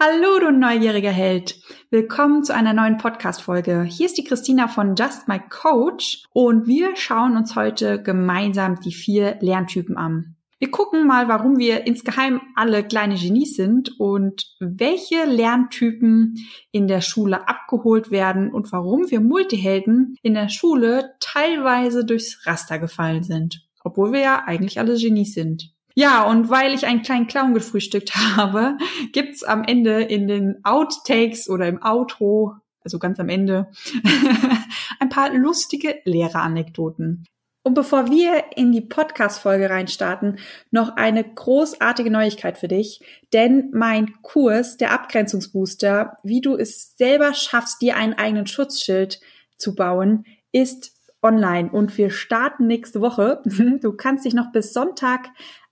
Hallo, du neugieriger Held. Willkommen zu einer neuen Podcast-Folge. Hier ist die Christina von Just My Coach und wir schauen uns heute gemeinsam die vier Lerntypen an. Wir gucken mal, warum wir insgeheim alle kleine Genies sind und welche Lerntypen in der Schule abgeholt werden und warum wir Multihelden in der Schule teilweise durchs Raster gefallen sind, obwohl wir ja eigentlich alle Genies sind. Ja, und weil ich einen kleinen Clown gefrühstückt habe, gibt's am Ende in den Outtakes oder im Outro, also ganz am Ende, ein paar lustige Lehreranekdoten. Und bevor wir in die Podcast-Folge reinstarten, noch eine großartige Neuigkeit für dich. Denn mein Kurs, der Abgrenzungsbooster, wie du es selber schaffst, dir einen eigenen Schutzschild zu bauen, ist online und wir starten nächste Woche. Du kannst dich noch bis Sonntag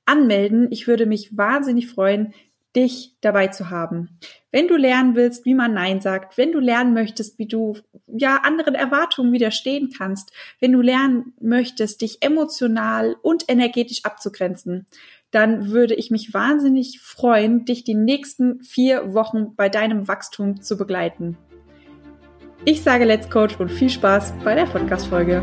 anmelden. Ich würde mich wahnsinnig freuen, dich dabei zu haben. Wenn du lernen willst, wie man Nein sagt, wenn du lernen möchtest, wie du ja anderen Erwartungen widerstehen kannst, wenn du lernen möchtest, dich emotional und energetisch abzugrenzen, dann würde ich mich wahnsinnig freuen, dich die nächsten vier Wochen bei deinem Wachstum zu begleiten. Ich sage Let's Coach und viel Spaß bei der Podcast-Folge.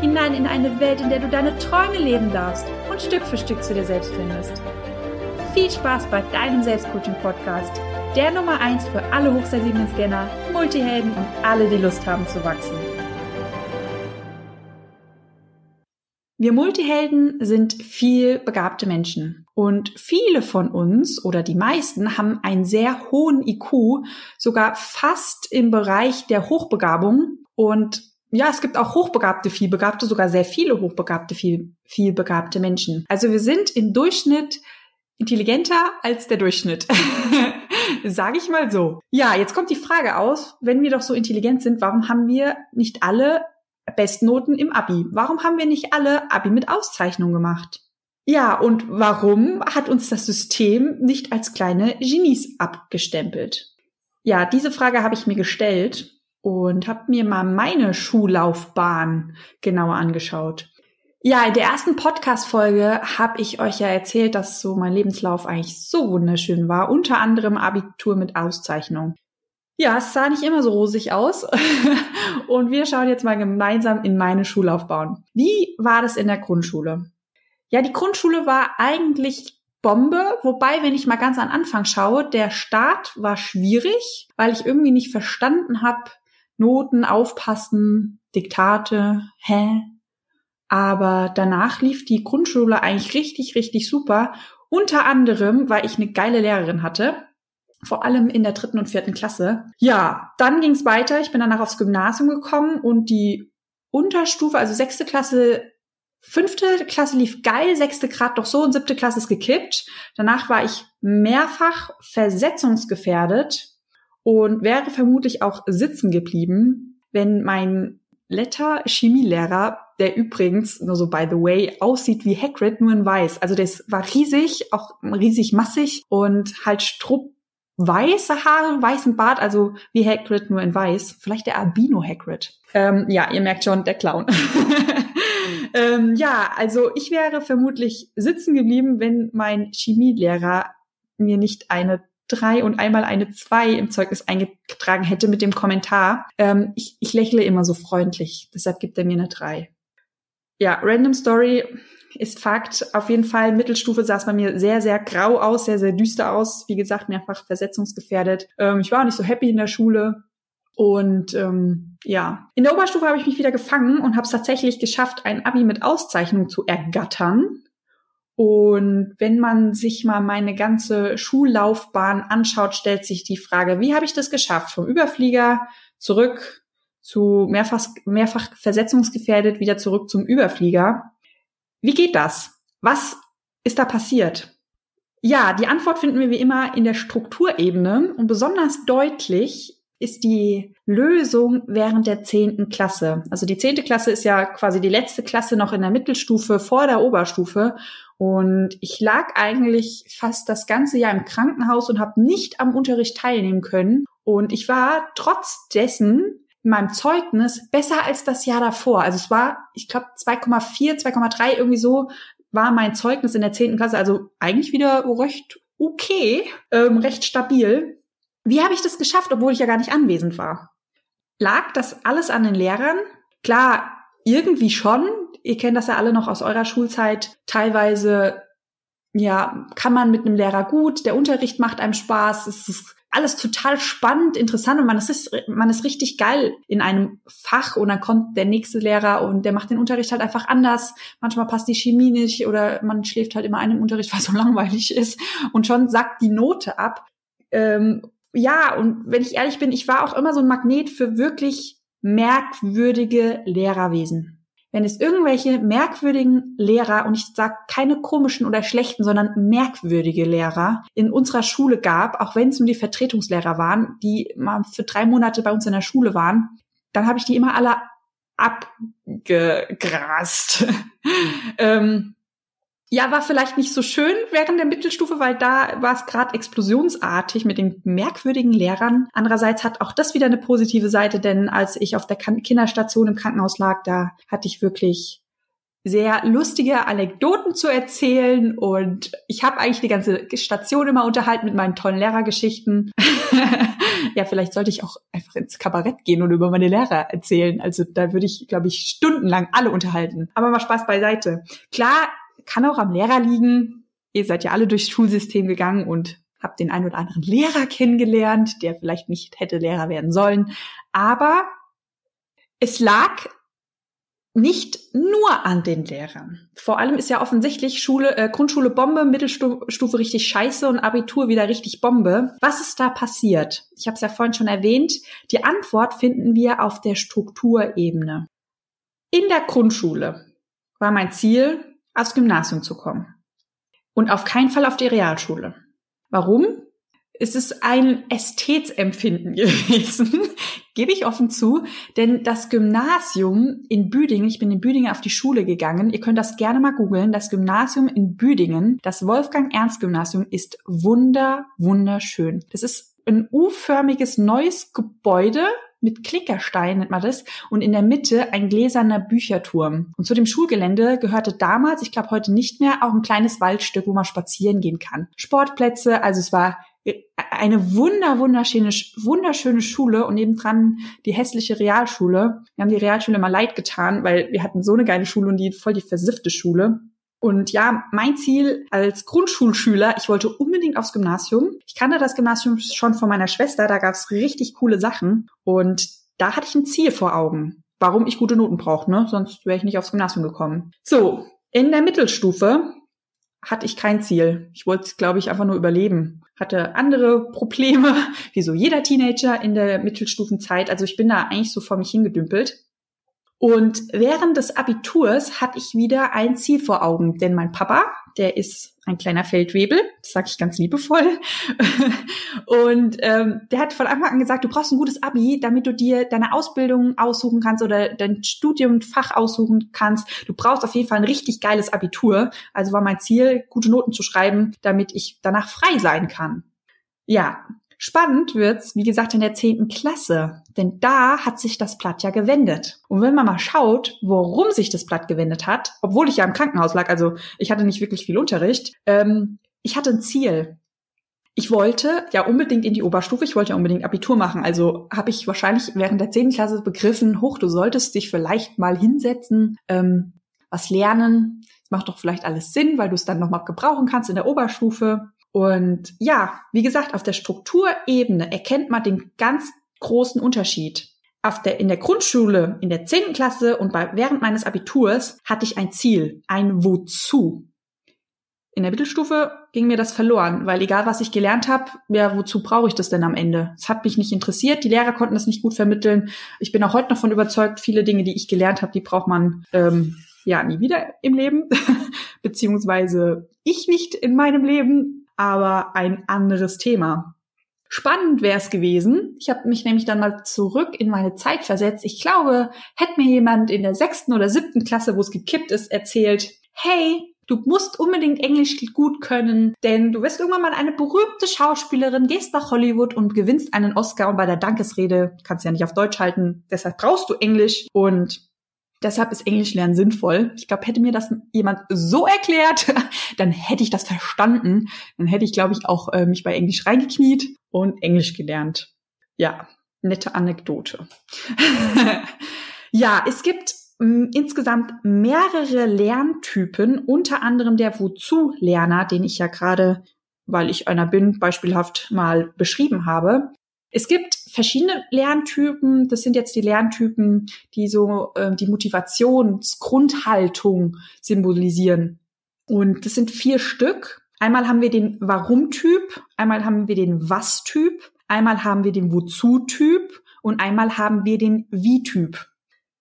hinein in eine Welt, in der du deine Träume leben darfst und Stück für Stück zu dir selbst findest. Viel Spaß bei deinem Selbstcoaching-Podcast, der Nummer 1 für alle hochsensiblen Scanner, Multihelden und alle, die Lust haben zu wachsen. Wir Multihelden sind viel begabte Menschen und viele von uns oder die meisten haben einen sehr hohen IQ, sogar fast im Bereich der Hochbegabung und ja, es gibt auch hochbegabte, vielbegabte, sogar sehr viele hochbegabte, viel, vielbegabte Menschen. Also wir sind im Durchschnitt intelligenter als der Durchschnitt. Sage ich mal so. Ja, jetzt kommt die Frage aus, wenn wir doch so intelligent sind, warum haben wir nicht alle Bestnoten im Abi? Warum haben wir nicht alle Abi mit Auszeichnung gemacht? Ja, und warum hat uns das System nicht als kleine Genies abgestempelt? Ja, diese Frage habe ich mir gestellt und habe mir mal meine Schullaufbahn genauer angeschaut. Ja, in der ersten Podcast-Folge habe ich euch ja erzählt, dass so mein Lebenslauf eigentlich so wunderschön war, unter anderem Abitur mit Auszeichnung. Ja, es sah nicht immer so rosig aus. und wir schauen jetzt mal gemeinsam in meine Schullaufbahn. Wie war das in der Grundschule? Ja, die Grundschule war eigentlich Bombe, wobei, wenn ich mal ganz an Anfang schaue, der Start war schwierig, weil ich irgendwie nicht verstanden habe, Noten, aufpassen, Diktate, hä? Aber danach lief die Grundschule eigentlich richtig, richtig super. Unter anderem, weil ich eine geile Lehrerin hatte. Vor allem in der dritten und vierten Klasse. Ja, dann ging es weiter. Ich bin danach aufs Gymnasium gekommen und die Unterstufe, also sechste Klasse, fünfte Klasse lief geil, sechste Grad doch so und siebte Klasse ist gekippt. Danach war ich mehrfach versetzungsgefährdet und wäre vermutlich auch sitzen geblieben, wenn mein Letter Chemielehrer, der übrigens nur so by the way aussieht wie Hagrid nur in weiß. Also das war riesig, auch riesig massig und halt strupp weiße Haare, weißen Bart, also wie Hagrid nur in weiß. Vielleicht der Albino Hagrid. Ähm, ja, ihr merkt schon, der Clown. ähm, ja, also ich wäre vermutlich sitzen geblieben, wenn mein Chemielehrer mir nicht eine drei und einmal eine zwei im Zeugnis eingetragen hätte mit dem Kommentar. Ähm, ich, ich lächle immer so freundlich, deshalb gibt er mir eine drei. Ja, Random Story ist Fakt. Auf jeden Fall, Mittelstufe sah es bei mir sehr, sehr grau aus, sehr, sehr düster aus. Wie gesagt, mehrfach versetzungsgefährdet. Ähm, ich war auch nicht so happy in der Schule. Und ähm, ja, in der Oberstufe habe ich mich wieder gefangen und habe es tatsächlich geschafft, ein Abi mit Auszeichnung zu ergattern. Und wenn man sich mal meine ganze Schullaufbahn anschaut, stellt sich die Frage, wie habe ich das geschafft? Vom Überflieger zurück zu mehrfach, mehrfach versetzungsgefährdet, wieder zurück zum Überflieger. Wie geht das? Was ist da passiert? Ja, die Antwort finden wir wie immer in der Strukturebene und besonders deutlich ist die Lösung während der zehnten Klasse. Also die zehnte Klasse ist ja quasi die letzte Klasse noch in der Mittelstufe vor der Oberstufe. Und ich lag eigentlich fast das ganze Jahr im Krankenhaus und habe nicht am Unterricht teilnehmen können. Und ich war trotz dessen in meinem Zeugnis besser als das Jahr davor. Also es war, ich glaube, 2,4, 2,3 irgendwie so war mein Zeugnis in der zehnten Klasse. Also eigentlich wieder recht okay, ähm, recht stabil. Wie habe ich das geschafft, obwohl ich ja gar nicht anwesend war? Lag das alles an den Lehrern? Klar, irgendwie schon. Ihr kennt das ja alle noch aus eurer Schulzeit. Teilweise, ja, kann man mit einem Lehrer gut. Der Unterricht macht einem Spaß. Es ist alles total spannend, interessant und man ist, man ist richtig geil in einem Fach und dann kommt der nächste Lehrer und der macht den Unterricht halt einfach anders. Manchmal passt die Chemie nicht oder man schläft halt immer einen Unterricht, weil es so langweilig ist und schon sackt die Note ab. Ähm, ja, und wenn ich ehrlich bin, ich war auch immer so ein Magnet für wirklich merkwürdige Lehrerwesen. Wenn es irgendwelche merkwürdigen Lehrer, und ich sage keine komischen oder schlechten, sondern merkwürdige Lehrer in unserer Schule gab, auch wenn es nur die Vertretungslehrer waren, die mal für drei Monate bei uns in der Schule waren, dann habe ich die immer alle abgegrast. ähm, ja, war vielleicht nicht so schön während der Mittelstufe, weil da war es gerade explosionsartig mit den merkwürdigen Lehrern. Andererseits hat auch das wieder eine positive Seite, denn als ich auf der Kinderstation im Krankenhaus lag, da hatte ich wirklich sehr lustige Anekdoten zu erzählen und ich habe eigentlich die ganze Station immer unterhalten mit meinen tollen Lehrergeschichten. ja, vielleicht sollte ich auch einfach ins Kabarett gehen und über meine Lehrer erzählen. Also da würde ich, glaube ich, stundenlang alle unterhalten. Aber mal Spaß beiseite. Klar, kann auch am Lehrer liegen. Ihr seid ja alle durchs Schulsystem gegangen und habt den einen oder anderen Lehrer kennengelernt, der vielleicht nicht hätte Lehrer werden sollen. Aber es lag nicht nur an den Lehrern. Vor allem ist ja offensichtlich Schule, äh, Grundschule Bombe, Mittelstufe richtig scheiße und Abitur wieder richtig Bombe. Was ist da passiert? Ich habe es ja vorhin schon erwähnt. Die Antwort finden wir auf der Strukturebene. In der Grundschule war mein Ziel, aufs Gymnasium zu kommen. Und auf keinen Fall auf die Realschule. Warum? Es ist ein Ästhetsempfinden gewesen, gebe ich offen zu, denn das Gymnasium in Büdingen, ich bin in Büdingen auf die Schule gegangen, ihr könnt das gerne mal googeln, das Gymnasium in Büdingen, das Wolfgang-Ernst-Gymnasium ist wunder, wunderschön. Das ist ein U-förmiges neues Gebäude mit Klickerstein nennt man das und in der Mitte ein gläserner Bücherturm. Und zu dem Schulgelände gehörte damals, ich glaube heute nicht mehr, auch ein kleines Waldstück, wo man spazieren gehen kann. Sportplätze, also es war eine wunder, wunderschöne, wunderschöne Schule und nebendran die hässliche Realschule. Wir haben die Realschule mal leid getan, weil wir hatten so eine geile Schule und die voll die versiffte Schule. Und ja, mein Ziel als Grundschulschüler, ich wollte unbedingt aufs Gymnasium. Ich kannte das Gymnasium schon von meiner Schwester, da gab's richtig coole Sachen. Und da hatte ich ein Ziel vor Augen, warum ich gute Noten brauche, ne? Sonst wäre ich nicht aufs Gymnasium gekommen. So, in der Mittelstufe hatte ich kein Ziel. Ich wollte, glaube ich, einfach nur überleben. Hatte andere Probleme, wie so jeder Teenager in der Mittelstufenzeit. Also ich bin da eigentlich so vor mich hingedümpelt. Und während des Abiturs hatte ich wieder ein Ziel vor Augen, denn mein Papa, der ist ein kleiner Feldwebel, das sage ich ganz liebevoll. und ähm, der hat von Anfang an gesagt, du brauchst ein gutes Abi, damit du dir deine Ausbildung aussuchen kannst oder dein Studium, Fach aussuchen kannst. Du brauchst auf jeden Fall ein richtig geiles Abitur. Also war mein Ziel, gute Noten zu schreiben, damit ich danach frei sein kann. Ja, Spannend wird's, wie gesagt, in der zehnten Klasse, denn da hat sich das Blatt ja gewendet. Und wenn man mal schaut, worum sich das Blatt gewendet hat, obwohl ich ja im Krankenhaus lag, also ich hatte nicht wirklich viel Unterricht, ähm, ich hatte ein Ziel. Ich wollte ja unbedingt in die Oberstufe, ich wollte ja unbedingt Abitur machen. Also habe ich wahrscheinlich während der zehnten Klasse begriffen, hoch, du solltest dich vielleicht mal hinsetzen, ähm, was lernen. Das macht doch vielleicht alles Sinn, weil du es dann nochmal gebrauchen kannst in der Oberstufe. Und ja, wie gesagt, auf der Strukturebene erkennt man den ganz großen Unterschied. Auf der, in der Grundschule, in der zehnten Klasse und bei, während meines Abiturs hatte ich ein Ziel, ein Wozu. In der Mittelstufe ging mir das verloren, weil egal was ich gelernt habe, ja, wozu brauche ich das denn am Ende? Es hat mich nicht interessiert, die Lehrer konnten das nicht gut vermitteln. Ich bin auch heute noch von überzeugt, viele Dinge, die ich gelernt habe, die braucht man ähm, ja nie wieder im Leben, beziehungsweise ich nicht in meinem Leben. Aber ein anderes Thema. Spannend wäre es gewesen. Ich habe mich nämlich dann mal zurück in meine Zeit versetzt. Ich glaube, hätte mir jemand in der sechsten oder siebten Klasse, wo es gekippt ist, erzählt, hey, du musst unbedingt Englisch gut können, denn du wirst irgendwann mal eine berühmte Schauspielerin, gehst nach Hollywood und gewinnst einen Oscar und bei der Dankesrede kannst du ja nicht auf Deutsch halten. Deshalb brauchst du Englisch und Deshalb ist Englisch lernen sinnvoll. Ich glaube, hätte mir das jemand so erklärt, dann hätte ich das verstanden. Dann hätte ich, glaube ich, auch äh, mich bei Englisch reingekniet und Englisch gelernt. Ja, nette Anekdote. ja, es gibt mh, insgesamt mehrere Lerntypen, unter anderem der Wozu-Lerner, den ich ja gerade, weil ich einer bin, beispielhaft mal beschrieben habe. Es gibt verschiedene Lerntypen. Das sind jetzt die Lerntypen, die so äh, die Motivationsgrundhaltung symbolisieren. Und das sind vier Stück. Einmal haben wir den Warum-Typ, einmal haben wir den Was-Typ, einmal haben wir den Wozu-Typ und einmal haben wir den Wie-Typ.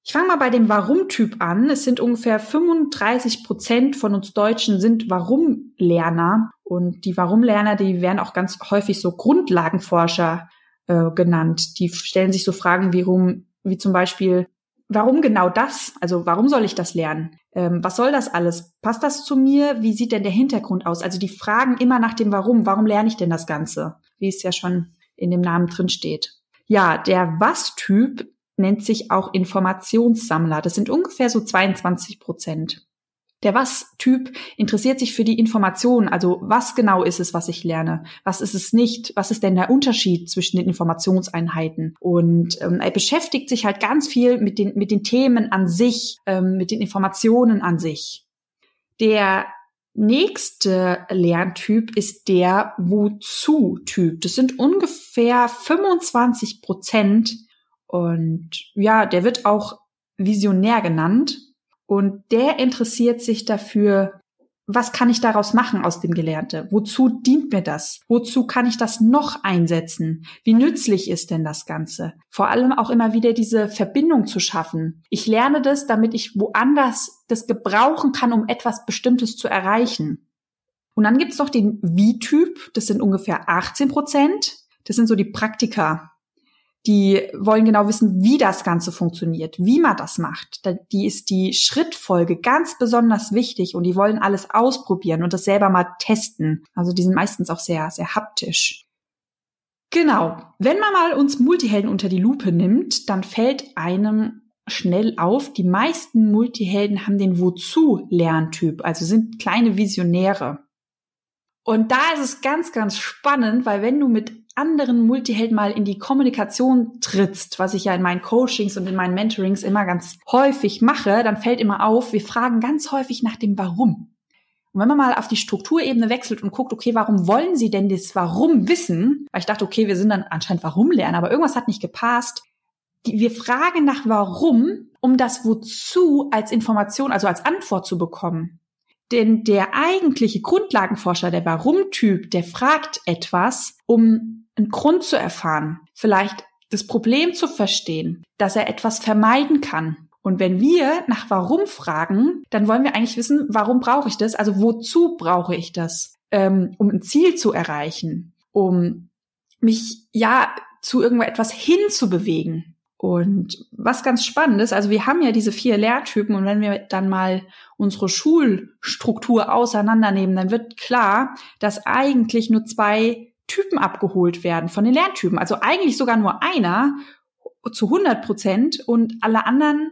Ich fange mal bei dem Warum-Typ an. Es sind ungefähr 35 Prozent von uns Deutschen sind Warum-Lerner. Und die Warum-Lerner, die werden auch ganz häufig so Grundlagenforscher äh, genannt. Die stellen sich so Fragen wie, rum, wie zum Beispiel, warum genau das? Also warum soll ich das lernen? Ähm, was soll das alles? Passt das zu mir? Wie sieht denn der Hintergrund aus? Also die fragen immer nach dem Warum. Warum lerne ich denn das Ganze? Wie es ja schon in dem Namen drin steht. Ja, der Was-Typ nennt sich auch Informationssammler. Das sind ungefähr so 22 Prozent. Der Was-Typ interessiert sich für die Informationen, also was genau ist es, was ich lerne, was ist es nicht, was ist denn der Unterschied zwischen den Informationseinheiten. Und ähm, er beschäftigt sich halt ganz viel mit den, mit den Themen an sich, ähm, mit den Informationen an sich. Der nächste Lerntyp ist der Wozu-Typ. Das sind ungefähr 25 Prozent. Und ja, der wird auch visionär genannt. Und der interessiert sich dafür, was kann ich daraus machen aus dem Gelernte? Wozu dient mir das? Wozu kann ich das noch einsetzen? Wie nützlich ist denn das Ganze? Vor allem auch immer wieder diese Verbindung zu schaffen. Ich lerne das, damit ich woanders das gebrauchen kann, um etwas Bestimmtes zu erreichen. Und dann gibt's noch den Wie-Typ, das sind ungefähr 18 Prozent. Das sind so die Praktika. Die wollen genau wissen, wie das Ganze funktioniert, wie man das macht. Die ist die Schrittfolge ganz besonders wichtig und die wollen alles ausprobieren und das selber mal testen. Also die sind meistens auch sehr, sehr haptisch. Genau. Wenn man mal uns Multihelden unter die Lupe nimmt, dann fällt einem schnell auf, die meisten Multihelden haben den Wozu-Lerntyp, also sind kleine Visionäre. Und da ist es ganz, ganz spannend, weil wenn du mit anderen Multihelden mal in die Kommunikation trittst, was ich ja in meinen Coachings und in meinen Mentorings immer ganz häufig mache, dann fällt immer auf, wir fragen ganz häufig nach dem Warum. Und wenn man mal auf die Strukturebene wechselt und guckt, okay, warum wollen Sie denn das Warum wissen? Weil ich dachte, okay, wir sind dann anscheinend Warum lernen, aber irgendwas hat nicht gepasst. Wir fragen nach Warum, um das Wozu als Information, also als Antwort zu bekommen. Denn der eigentliche Grundlagenforscher, der Warum-Typ, der fragt etwas, um einen Grund zu erfahren, vielleicht das Problem zu verstehen, dass er etwas vermeiden kann. Und wenn wir nach warum fragen, dann wollen wir eigentlich wissen, warum brauche ich das? Also wozu brauche ich das? Ähm, um ein Ziel zu erreichen, um mich ja zu irgendetwas hinzubewegen. Und was ganz spannend ist, also wir haben ja diese vier Lehrtypen und wenn wir dann mal unsere Schulstruktur auseinandernehmen, dann wird klar, dass eigentlich nur zwei Typen abgeholt werden von den Lerntypen. Also eigentlich sogar nur einer zu 100 Prozent und alle anderen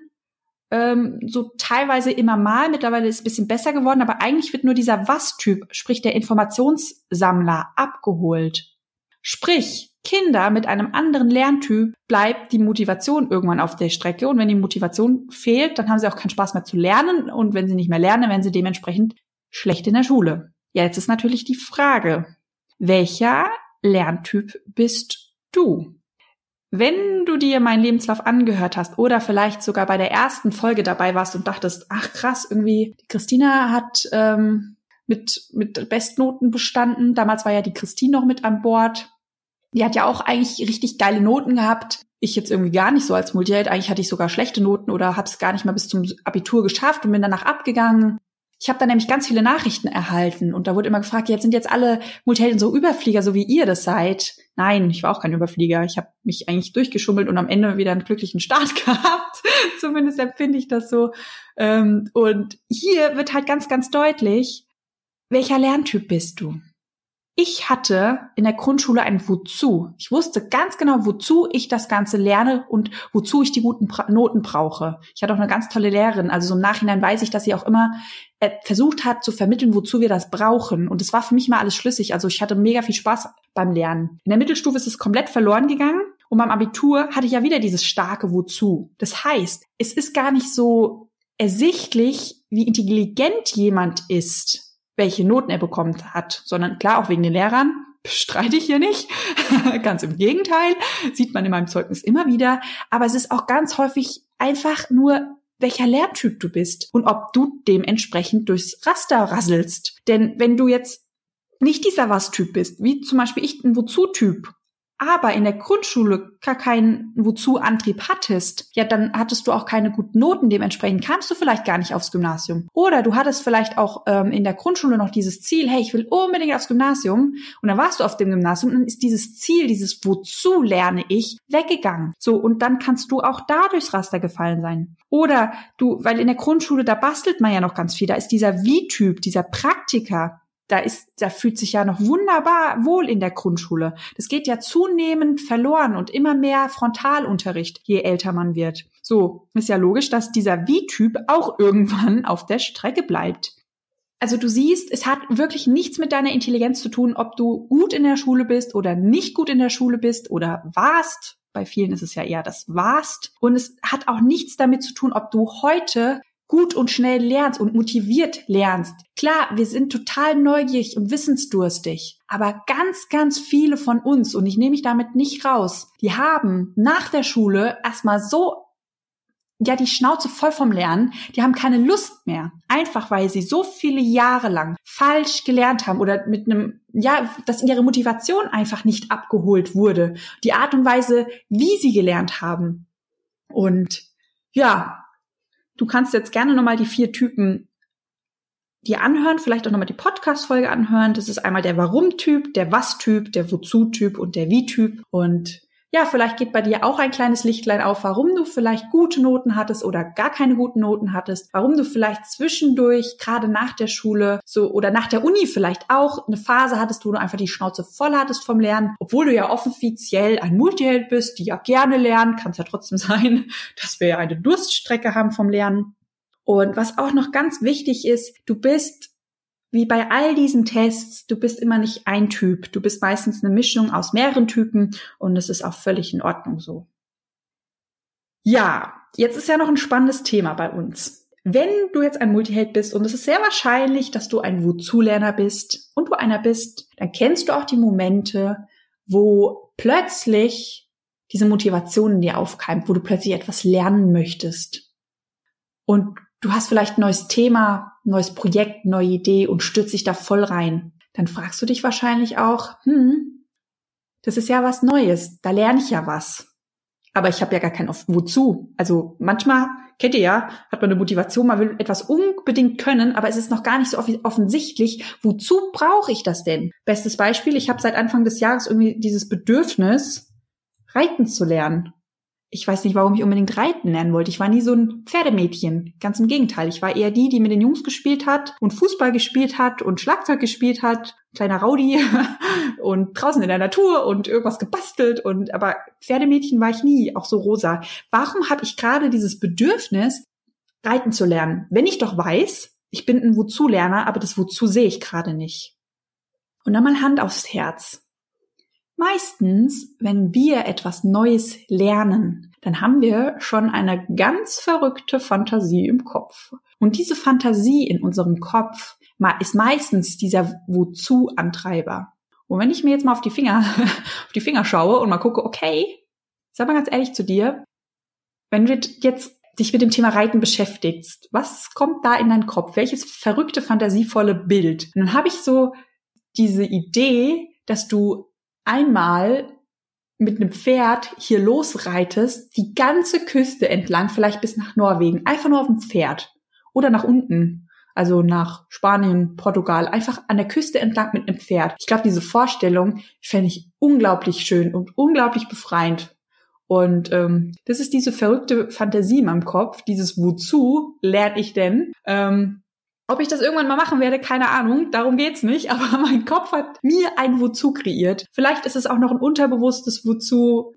ähm, so teilweise immer mal. Mittlerweile ist es ein bisschen besser geworden, aber eigentlich wird nur dieser Was-Typ, sprich der Informationssammler, abgeholt. Sprich, Kinder mit einem anderen Lerntyp bleibt die Motivation irgendwann auf der Strecke und wenn die Motivation fehlt, dann haben sie auch keinen Spaß mehr zu lernen und wenn sie nicht mehr lernen, werden sie dementsprechend schlecht in der Schule. Ja, jetzt ist natürlich die Frage, welcher Lerntyp bist du? Wenn du dir meinen Lebenslauf angehört hast oder vielleicht sogar bei der ersten Folge dabei warst und dachtest, ach krass, irgendwie, die Christina hat ähm, mit, mit Bestnoten bestanden. Damals war ja die Christine noch mit an Bord. Die hat ja auch eigentlich richtig geile Noten gehabt. Ich jetzt irgendwie gar nicht so als Multiheld. Eigentlich hatte ich sogar schlechte Noten oder habe es gar nicht mal bis zum Abitur geschafft und bin danach abgegangen. Ich habe da nämlich ganz viele Nachrichten erhalten und da wurde immer gefragt, jetzt sind jetzt alle Multihelden so Überflieger, so wie ihr das seid. Nein, ich war auch kein Überflieger. Ich habe mich eigentlich durchgeschummelt und am Ende wieder einen glücklichen Start gehabt. Zumindest empfinde ich das so. Ähm, und hier wird halt ganz, ganz deutlich, welcher Lerntyp bist du? Ich hatte in der Grundschule ein Wozu. Ich wusste ganz genau, wozu ich das Ganze lerne und wozu ich die guten Noten brauche. Ich hatte auch eine ganz tolle Lehrerin. Also so im Nachhinein weiß ich, dass sie auch immer äh, versucht hat zu vermitteln, wozu wir das brauchen. Und es war für mich mal alles schlüssig. Also ich hatte mega viel Spaß beim Lernen. In der Mittelstufe ist es komplett verloren gegangen. Und beim Abitur hatte ich ja wieder dieses starke Wozu. Das heißt, es ist gar nicht so ersichtlich, wie intelligent jemand ist welche Noten er bekommt hat, sondern klar auch wegen den Lehrern, bestreite ich hier nicht. ganz im Gegenteil, sieht man in meinem Zeugnis immer wieder. Aber es ist auch ganz häufig einfach nur, welcher Lerntyp du bist und ob du dementsprechend durchs Raster rasselst. Denn wenn du jetzt nicht dieser Was-Typ bist, wie zum Beispiel ich ein Wozu-Typ aber in der Grundschule gar keinen Wozu-Antrieb hattest, ja, dann hattest du auch keine guten Noten. Dementsprechend kamst du vielleicht gar nicht aufs Gymnasium. Oder du hattest vielleicht auch ähm, in der Grundschule noch dieses Ziel, hey, ich will unbedingt aufs Gymnasium. Und dann warst du auf dem Gymnasium und dann ist dieses Ziel, dieses Wozu lerne ich, weggegangen. So, und dann kannst du auch da durchs Raster gefallen sein. Oder du, weil in der Grundschule, da bastelt man ja noch ganz viel. Da ist dieser Wie-Typ, dieser Praktiker, da ist, da fühlt sich ja noch wunderbar wohl in der Grundschule. Das geht ja zunehmend verloren und immer mehr Frontalunterricht, je älter man wird. So, ist ja logisch, dass dieser Wie-Typ auch irgendwann auf der Strecke bleibt. Also du siehst, es hat wirklich nichts mit deiner Intelligenz zu tun, ob du gut in der Schule bist oder nicht gut in der Schule bist oder warst. Bei vielen ist es ja eher das warst. Und es hat auch nichts damit zu tun, ob du heute gut und schnell lernst und motiviert lernst. Klar, wir sind total neugierig und wissensdurstig. Aber ganz, ganz viele von uns, und ich nehme mich damit nicht raus, die haben nach der Schule erstmal so ja die Schnauze voll vom Lernen, die haben keine Lust mehr, einfach weil sie so viele Jahre lang falsch gelernt haben oder mit einem ja, dass ihre Motivation einfach nicht abgeholt wurde, die Art und Weise, wie sie gelernt haben. Und ja, Du kannst jetzt gerne nochmal die vier Typen dir anhören, vielleicht auch nochmal die Podcast-Folge anhören. Das ist einmal der Warum-Typ, der Was-Typ, der Wozu-Typ und der Wie-Typ. Und ja, vielleicht geht bei dir auch ein kleines Lichtlein auf, warum du vielleicht gute Noten hattest oder gar keine guten Noten hattest, warum du vielleicht zwischendurch, gerade nach der Schule, so oder nach der Uni vielleicht auch eine Phase hattest, wo du einfach die Schnauze voll hattest vom Lernen, obwohl du ja offiziell ein Multiheld bist, die ja gerne lernen, kann es ja trotzdem sein, dass wir ja eine Durststrecke haben vom Lernen. Und was auch noch ganz wichtig ist, du bist wie bei all diesen Tests, du bist immer nicht ein Typ. Du bist meistens eine Mischung aus mehreren Typen und es ist auch völlig in Ordnung so. Ja, jetzt ist ja noch ein spannendes Thema bei uns. Wenn du jetzt ein Multiheld bist und es ist sehr wahrscheinlich, dass du ein Wozu-Lerner bist und du einer bist, dann kennst du auch die Momente, wo plötzlich diese Motivation in dir aufkeimt, wo du plötzlich etwas lernen möchtest. Und du hast vielleicht ein neues Thema, neues Projekt, neue Idee und stürzt dich da voll rein. Dann fragst du dich wahrscheinlich auch, hm, das ist ja was Neues, da lerne ich ja was. Aber ich habe ja gar kein Wozu. Also manchmal, kennt ihr ja, hat man eine Motivation, man will etwas unbedingt können, aber es ist noch gar nicht so offensichtlich, wozu brauche ich das denn? Bestes Beispiel, ich habe seit Anfang des Jahres irgendwie dieses Bedürfnis, reiten zu lernen ich weiß nicht, warum ich unbedingt reiten lernen wollte. Ich war nie so ein Pferdemädchen. Ganz im Gegenteil. Ich war eher die, die mit den Jungs gespielt hat und Fußball gespielt hat und Schlagzeug gespielt hat. Kleiner Rowdy und draußen in der Natur und irgendwas gebastelt und aber Pferdemädchen war ich nie, auch so rosa. Warum habe ich gerade dieses Bedürfnis, reiten zu lernen? Wenn ich doch weiß, ich bin ein Wozu-Lerner, aber das Wozu sehe ich gerade nicht. Und dann mal Hand aufs Herz. Meistens, wenn wir etwas Neues lernen, dann haben wir schon eine ganz verrückte Fantasie im Kopf. Und diese Fantasie in unserem Kopf ist meistens dieser Wozu-Antreiber. Und wenn ich mir jetzt mal auf die Finger, auf die Finger schaue und mal gucke, okay, sag mal ganz ehrlich zu dir, wenn du jetzt dich mit dem Thema Reiten beschäftigst, was kommt da in deinen Kopf? Welches verrückte, fantasievolle Bild? Und dann habe ich so diese Idee, dass du einmal mit einem Pferd hier losreitest, die ganze Küste entlang, vielleicht bis nach Norwegen, einfach nur auf dem Pferd oder nach unten. also nach Spanien, Portugal, einfach an der Küste entlang mit einem Pferd. Ich glaube, diese Vorstellung fände ich unglaublich schön und unglaublich befreiend. Und ähm, das ist diese verrückte Fantasie in meinem Kopf, dieses Wozu lerne ich denn? Ähm, ob ich das irgendwann mal machen werde, keine Ahnung, darum geht's nicht, aber mein Kopf hat mir ein Wozu kreiert. Vielleicht ist es auch noch ein unterbewusstes Wozu,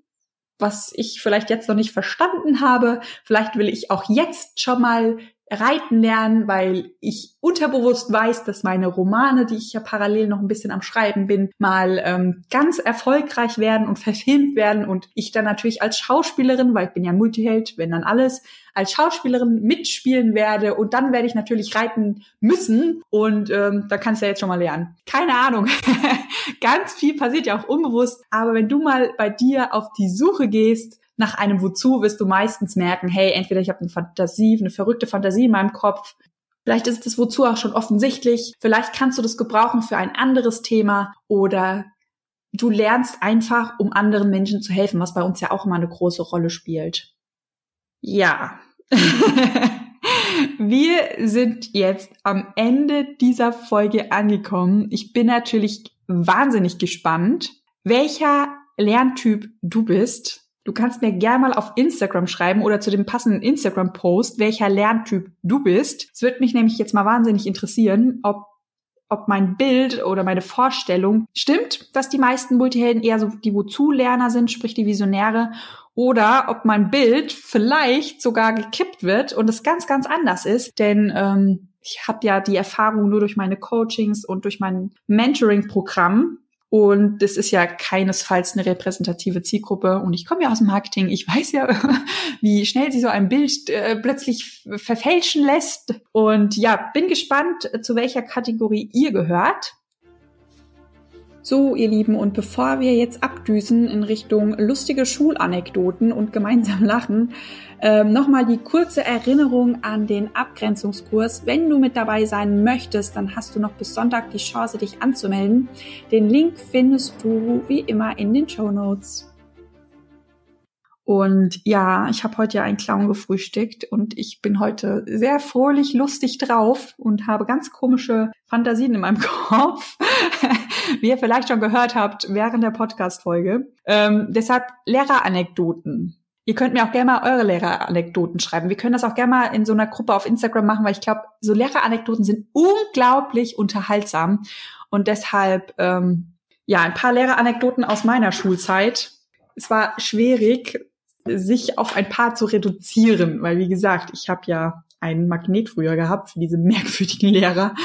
was ich vielleicht jetzt noch nicht verstanden habe. Vielleicht will ich auch jetzt schon mal reiten lernen, weil ich unterbewusst weiß, dass meine Romane, die ich ja parallel noch ein bisschen am Schreiben bin, mal ähm, ganz erfolgreich werden und verfilmt werden und ich dann natürlich als Schauspielerin, weil ich bin ja Multiheld, wenn dann alles, als Schauspielerin mitspielen werde und dann werde ich natürlich reiten müssen und ähm, da kannst du ja jetzt schon mal lernen. Keine Ahnung. ganz viel passiert ja auch unbewusst, aber wenn du mal bei dir auf die Suche gehst, nach einem Wozu wirst du meistens merken, hey, entweder ich habe eine Fantasie, eine verrückte Fantasie in meinem Kopf, vielleicht ist das Wozu auch schon offensichtlich, vielleicht kannst du das gebrauchen für ein anderes Thema oder du lernst einfach, um anderen Menschen zu helfen, was bei uns ja auch immer eine große Rolle spielt. Ja. Wir sind jetzt am Ende dieser Folge angekommen. Ich bin natürlich wahnsinnig gespannt, welcher Lerntyp du bist. Du kannst mir gerne mal auf Instagram schreiben oder zu dem passenden Instagram-Post, welcher Lerntyp du bist. Es wird mich nämlich jetzt mal wahnsinnig interessieren, ob ob mein Bild oder meine Vorstellung stimmt, dass die meisten Multihelden eher so die Wozu-Lerner sind, sprich die Visionäre, oder ob mein Bild vielleicht sogar gekippt wird und es ganz, ganz anders ist. Denn ähm, ich habe ja die Erfahrung nur durch meine Coachings und durch mein Mentoring-Programm, und das ist ja keinesfalls eine repräsentative Zielgruppe. Und ich komme ja aus dem Marketing. Ich weiß ja, wie schnell sie so ein Bild äh, plötzlich verfälschen lässt. Und ja, bin gespannt, zu welcher Kategorie ihr gehört. So, ihr Lieben, und bevor wir jetzt abdüsen in Richtung lustige Schulanekdoten und gemeinsam lachen, ähm, Nochmal die kurze Erinnerung an den Abgrenzungskurs. Wenn du mit dabei sein möchtest, dann hast du noch bis Sonntag die Chance, dich anzumelden. Den Link findest du wie immer in den Show Notes. Und ja, ich habe heute ja einen Clown gefrühstückt und ich bin heute sehr fröhlich, lustig drauf und habe ganz komische Fantasien in meinem Kopf, wie ihr vielleicht schon gehört habt während der Podcast-Folge. Ähm, deshalb Lehreranekdoten. Ihr könnt mir auch gerne mal eure Lehreranekdoten schreiben. Wir können das auch gerne mal in so einer Gruppe auf Instagram machen, weil ich glaube, so Lehreranekdoten sind unglaublich unterhaltsam. Und deshalb, ähm, ja, ein paar Lehreranekdoten aus meiner Schulzeit. Es war schwierig, sich auf ein paar zu reduzieren, weil wie gesagt, ich habe ja einen Magnet früher gehabt für diese merkwürdigen Lehrer.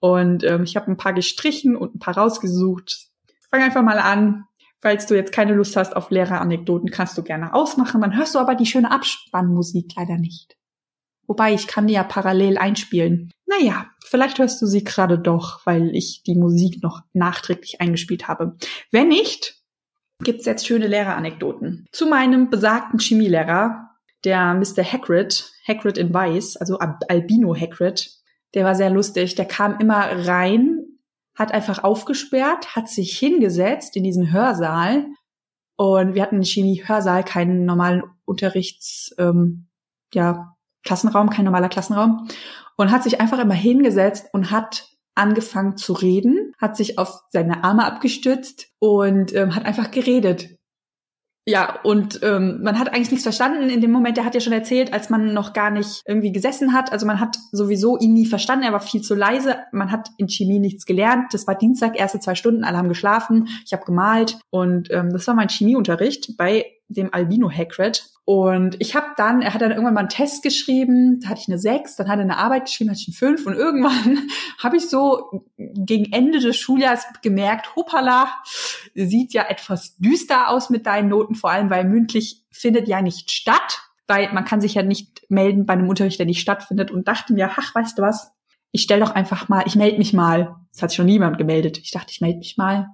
Und ähm, ich habe ein paar gestrichen und ein paar rausgesucht. Fang einfach mal an. Falls du jetzt keine Lust hast auf Lehreranekdoten, kannst du gerne ausmachen. Dann hörst du aber die schöne Abspannmusik leider nicht. Wobei, ich kann die ja parallel einspielen. Naja, vielleicht hörst du sie gerade doch, weil ich die Musik noch nachträglich eingespielt habe. Wenn nicht, gibt's jetzt schöne Lehreranekdoten. Zu meinem besagten Chemielehrer, der Mr. Hagrid, Hagrid in Weiß, also Albino Hagrid, der war sehr lustig. Der kam immer rein hat einfach aufgesperrt, hat sich hingesetzt in diesen Hörsaal und wir hatten einen Chemie-Hörsaal, keinen normalen Unterrichts, ähm, ja, Klassenraum, kein normaler Klassenraum und hat sich einfach immer hingesetzt und hat angefangen zu reden, hat sich auf seine Arme abgestützt und ähm, hat einfach geredet. Ja, und ähm, man hat eigentlich nichts verstanden in dem Moment. Der hat ja schon erzählt, als man noch gar nicht irgendwie gesessen hat. Also man hat sowieso ihn nie verstanden. Er war viel zu leise. Man hat in Chemie nichts gelernt. Das war Dienstag, erste zwei Stunden. Alle haben geschlafen. Ich habe gemalt und ähm, das war mein Chemieunterricht bei dem Albino Hagrid. Und ich habe dann, er hat dann irgendwann mal einen Test geschrieben, da hatte ich eine 6, dann hat er eine Arbeit geschrieben, hatte ich eine 5 und irgendwann habe ich so gegen Ende des Schuljahres gemerkt, hoppala, sieht ja etwas düster aus mit deinen Noten, vor allem weil mündlich findet ja nicht statt, weil man kann sich ja nicht melden bei einem Unterricht, der nicht stattfindet und dachte mir, ach, weißt du was, ich stell doch einfach mal, ich melde mich mal. Es hat sich schon niemand gemeldet. Ich dachte, ich melde mich mal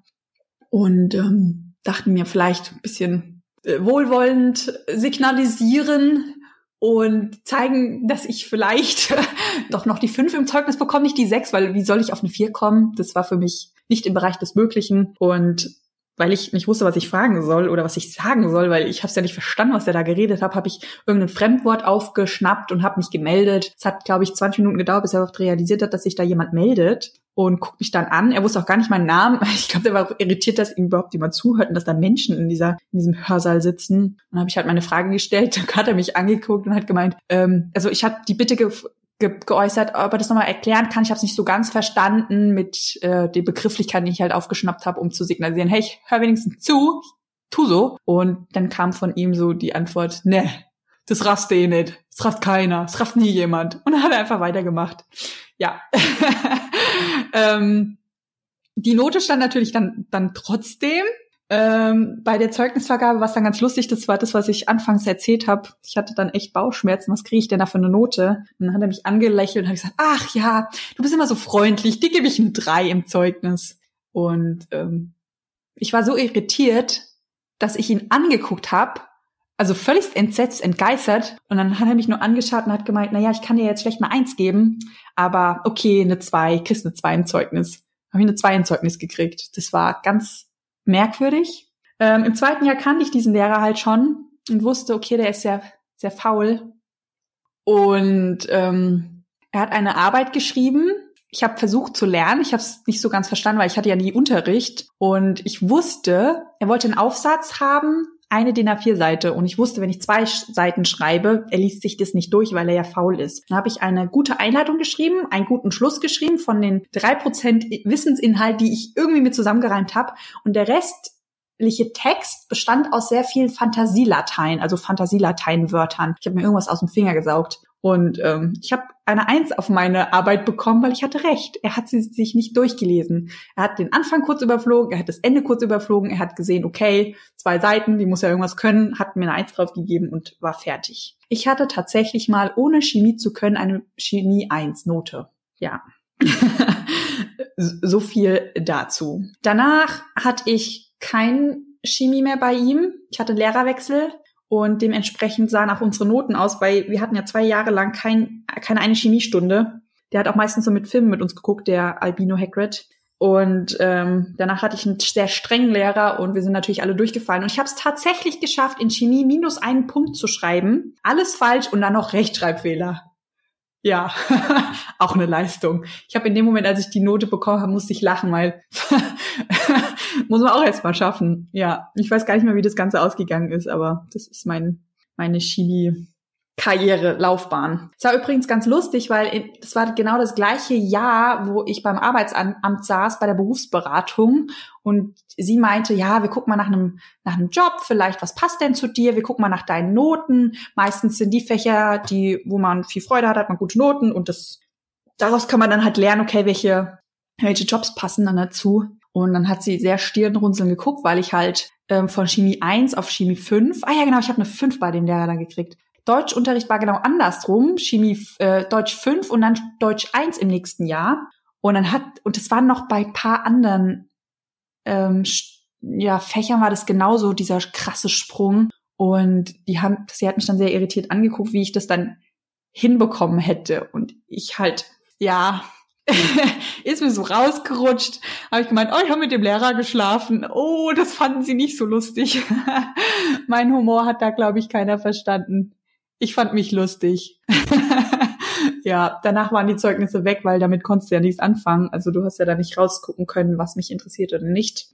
und ähm, dachte mir vielleicht ein bisschen wohlwollend signalisieren und zeigen, dass ich vielleicht doch noch die fünf im Zeugnis bekomme, nicht die sechs, weil wie soll ich auf eine vier kommen? Das war für mich nicht im Bereich des Möglichen. Und weil ich nicht wusste, was ich fragen soll oder was ich sagen soll, weil ich habe es ja nicht verstanden, was der da geredet hat, habe ich irgendein Fremdwort aufgeschnappt und habe mich gemeldet. Es hat, glaube ich, 20 Minuten gedauert, bis er überhaupt realisiert hat, dass sich da jemand meldet und guckt mich dann an. Er wusste auch gar nicht meinen Namen. Ich glaube, der war auch irritiert, dass ihm überhaupt jemand zuhört und dass da Menschen in dieser in diesem Hörsaal sitzen. Dann habe ich halt meine Frage gestellt, dann hat er mich angeguckt und hat gemeint, ähm, also ich habe die Bitte ge ge geäußert, ob er das nochmal erklären kann. Ich habe es nicht so ganz verstanden mit äh, den Begrifflichkeiten, die ich halt aufgeschnappt habe, um zu signalisieren, hey, ich hör wenigstens zu, tu so. Und dann kam von ihm so die Antwort, ne, das rafft eh nicht. Das rafft keiner. Das rafft nie jemand. Und dann hat er einfach weitergemacht. Ja. ähm, die Note stand natürlich dann, dann trotzdem. Ähm, bei der Zeugnisvergabe, was dann ganz lustig, das war das, was ich anfangs erzählt habe. Ich hatte dann echt Bauchschmerzen. Was kriege ich denn da für eine Note? Und dann hat er mich angelächelt und hat gesagt, ach ja, du bist immer so freundlich, dir gebe ich ein Drei im Zeugnis. Und ähm, ich war so irritiert, dass ich ihn angeguckt habe, also völlig entsetzt, entgeistert. Und dann hat er mich nur angeschaut und hat gemeint, na ja, ich kann dir jetzt schlecht mal eins geben, aber okay, eine zwei, kriegst eine zwei im Zeugnis. Habe ich eine zwei im Zeugnis gekriegt. Das war ganz merkwürdig. Ähm, Im zweiten Jahr kannte ich diesen Lehrer halt schon und wusste, okay, der ist sehr, sehr faul. Und ähm, er hat eine Arbeit geschrieben. Ich habe versucht zu lernen. Ich habe es nicht so ganz verstanden, weil ich hatte ja nie Unterricht. Und ich wusste, er wollte einen Aufsatz haben, eine DIN A4-Seite. Und ich wusste, wenn ich zwei Seiten schreibe, er liest sich das nicht durch, weil er ja faul ist. Dann habe ich eine gute Einleitung geschrieben, einen guten Schluss geschrieben von den drei Prozent Wissensinhalt, die ich irgendwie mit zusammengereimt habe. Und der restliche Text bestand aus sehr vielen Fantasielatein, also Fantasielatein-Wörtern. Ich habe mir irgendwas aus dem Finger gesaugt. Und ähm, ich habe eine Eins auf meine Arbeit bekommen, weil ich hatte recht. Er hat sie sich nicht durchgelesen. Er hat den Anfang kurz überflogen, er hat das Ende kurz überflogen, er hat gesehen, okay, zwei Seiten, die muss ja irgendwas können, hat mir eine Eins drauf gegeben und war fertig. Ich hatte tatsächlich mal, ohne Chemie zu können, eine Chemie Eins Note. Ja. so viel dazu. Danach hatte ich kein Chemie mehr bei ihm. Ich hatte Lehrerwechsel und dementsprechend sahen auch unsere Noten aus, weil wir hatten ja zwei Jahre lang kein, keine eine Chemiestunde. Der hat auch meistens so mit Filmen mit uns geguckt, der Albino Hagrid. Und ähm, danach hatte ich einen sehr strengen Lehrer und wir sind natürlich alle durchgefallen. Und ich habe es tatsächlich geschafft, in Chemie minus einen Punkt zu schreiben. Alles falsch und dann noch Rechtschreibfehler. Ja, auch eine Leistung. Ich habe in dem Moment, als ich die Note bekommen habe, musste ich lachen, weil muss man auch erst mal schaffen. Ja, ich weiß gar nicht mehr, wie das Ganze ausgegangen ist, aber das ist mein meine Chemie Karriere, Laufbahn. Es war übrigens ganz lustig, weil es war genau das gleiche Jahr, wo ich beim Arbeitsamt saß, bei der Berufsberatung. Und sie meinte, ja, wir gucken mal nach einem, nach einem Job, vielleicht, was passt denn zu dir? Wir gucken mal nach deinen Noten. Meistens sind die Fächer, die, wo man viel Freude hat, hat man gute Noten und das, daraus kann man dann halt lernen, okay, welche, welche Jobs passen dann dazu. Und dann hat sie sehr stirnrunzeln geguckt, weil ich halt ähm, von Chemie 1 auf Chemie 5, ah ja genau, ich habe eine 5 bei dem Lehrer dann gekriegt, Deutschunterricht war genau andersrum, Chemie äh, Deutsch 5 und dann Deutsch 1 im nächsten Jahr. Und dann hat, und es war noch bei paar anderen ähm, ja, Fächern war das genauso, dieser krasse Sprung. Und die haben, sie hat mich dann sehr irritiert angeguckt, wie ich das dann hinbekommen hätte. Und ich halt, ja, ist mir so rausgerutscht. Habe ich gemeint, oh, ich habe mit dem Lehrer geschlafen. Oh, das fanden sie nicht so lustig. mein Humor hat da, glaube ich, keiner verstanden ich fand mich lustig. ja, danach waren die Zeugnisse weg, weil damit konntest du ja nichts anfangen. Also du hast ja da nicht rausgucken können, was mich interessiert oder nicht.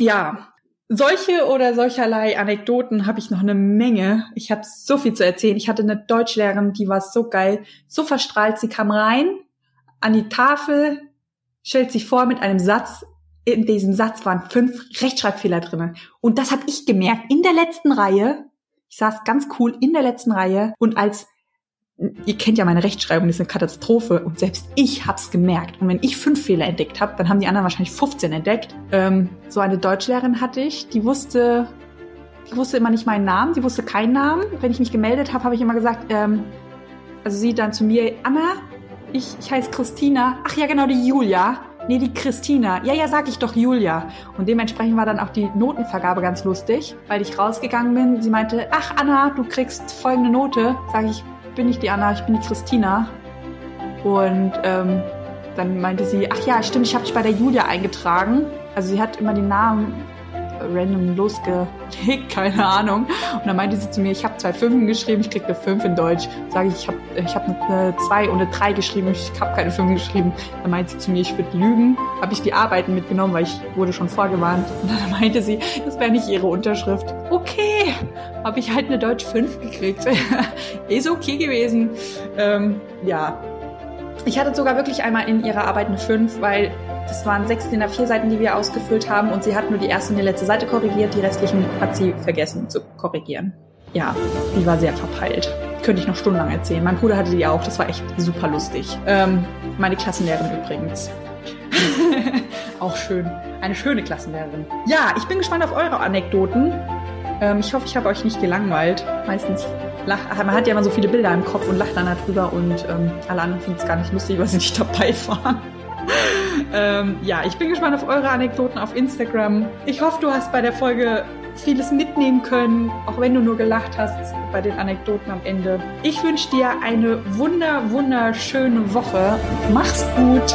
Ja, solche oder solcherlei Anekdoten habe ich noch eine Menge. Ich habe so viel zu erzählen. Ich hatte eine Deutschlehrerin, die war so geil, so verstrahlt. Sie kam rein an die Tafel, stellt sich vor mit einem Satz. In diesem Satz waren fünf Rechtschreibfehler drinne. Und das habe ich gemerkt in der letzten Reihe. Ich saß ganz cool in der letzten Reihe und als ihr kennt ja meine Rechtschreibung, das ist eine Katastrophe und selbst ich hab's gemerkt. Und wenn ich fünf Fehler entdeckt habe, dann haben die anderen wahrscheinlich 15 entdeckt. Ähm, so eine Deutschlehrerin hatte ich, die wusste, die wusste immer nicht meinen Namen, die wusste keinen Namen. Wenn ich mich gemeldet habe, habe ich immer gesagt, ähm, also sie dann zu mir, Anna, ich, ich heiße Christina. Ach ja, genau, die Julia. Nee, die Christina. Ja, ja, sag ich doch Julia. Und dementsprechend war dann auch die Notenvergabe ganz lustig, weil ich rausgegangen bin. Sie meinte, ach Anna, du kriegst folgende Note. Sag ich, bin ich die Anna, ich bin die Christina. Und ähm, dann meinte sie, ach ja, stimmt, ich habe dich bei der Julia eingetragen. Also sie hat immer den Namen random losgelegt, keine Ahnung. Und dann meinte sie zu mir, ich habe zwei Fünfen geschrieben, ich krieg eine Fünf in Deutsch. Sage ich, ich habe ich hab eine zwei und eine drei geschrieben, ich habe keine Fünf geschrieben. Dann meinte sie zu mir, ich würde lügen. Habe ich die Arbeiten mitgenommen, weil ich wurde schon vorgewarnt. Und dann meinte sie, das wäre nicht ihre Unterschrift. Okay, habe ich halt eine Deutsch 5 gekriegt. Ist okay gewesen. Ähm, ja, ich hatte sogar wirklich einmal in ihrer Arbeit eine 5, weil das waren sechs DIN A4 Seiten, die wir ausgefüllt haben und sie hat nur die erste und die letzte Seite korrigiert, die restlichen hat sie vergessen zu korrigieren. Ja, die war sehr verpeilt. Könnte ich noch stundenlang erzählen. Mein Bruder hatte die auch, das war echt super lustig. Ähm, meine Klassenlehrerin übrigens. auch schön. Eine schöne Klassenlehrerin. Ja, ich bin gespannt auf eure Anekdoten. Ähm, ich hoffe, ich habe euch nicht gelangweilt. Meistens lacht, man hat ja immer so viele Bilder im Kopf und lacht dann darüber und ähm, alle anderen finden es gar nicht lustig, weil sie nicht dabei waren. ähm, ja, ich bin gespannt auf eure Anekdoten auf Instagram. Ich hoffe, du hast bei der Folge vieles mitnehmen können, auch wenn du nur gelacht hast bei den Anekdoten am Ende. Ich wünsche dir eine wunder, wunderschöne Woche. Mach's gut!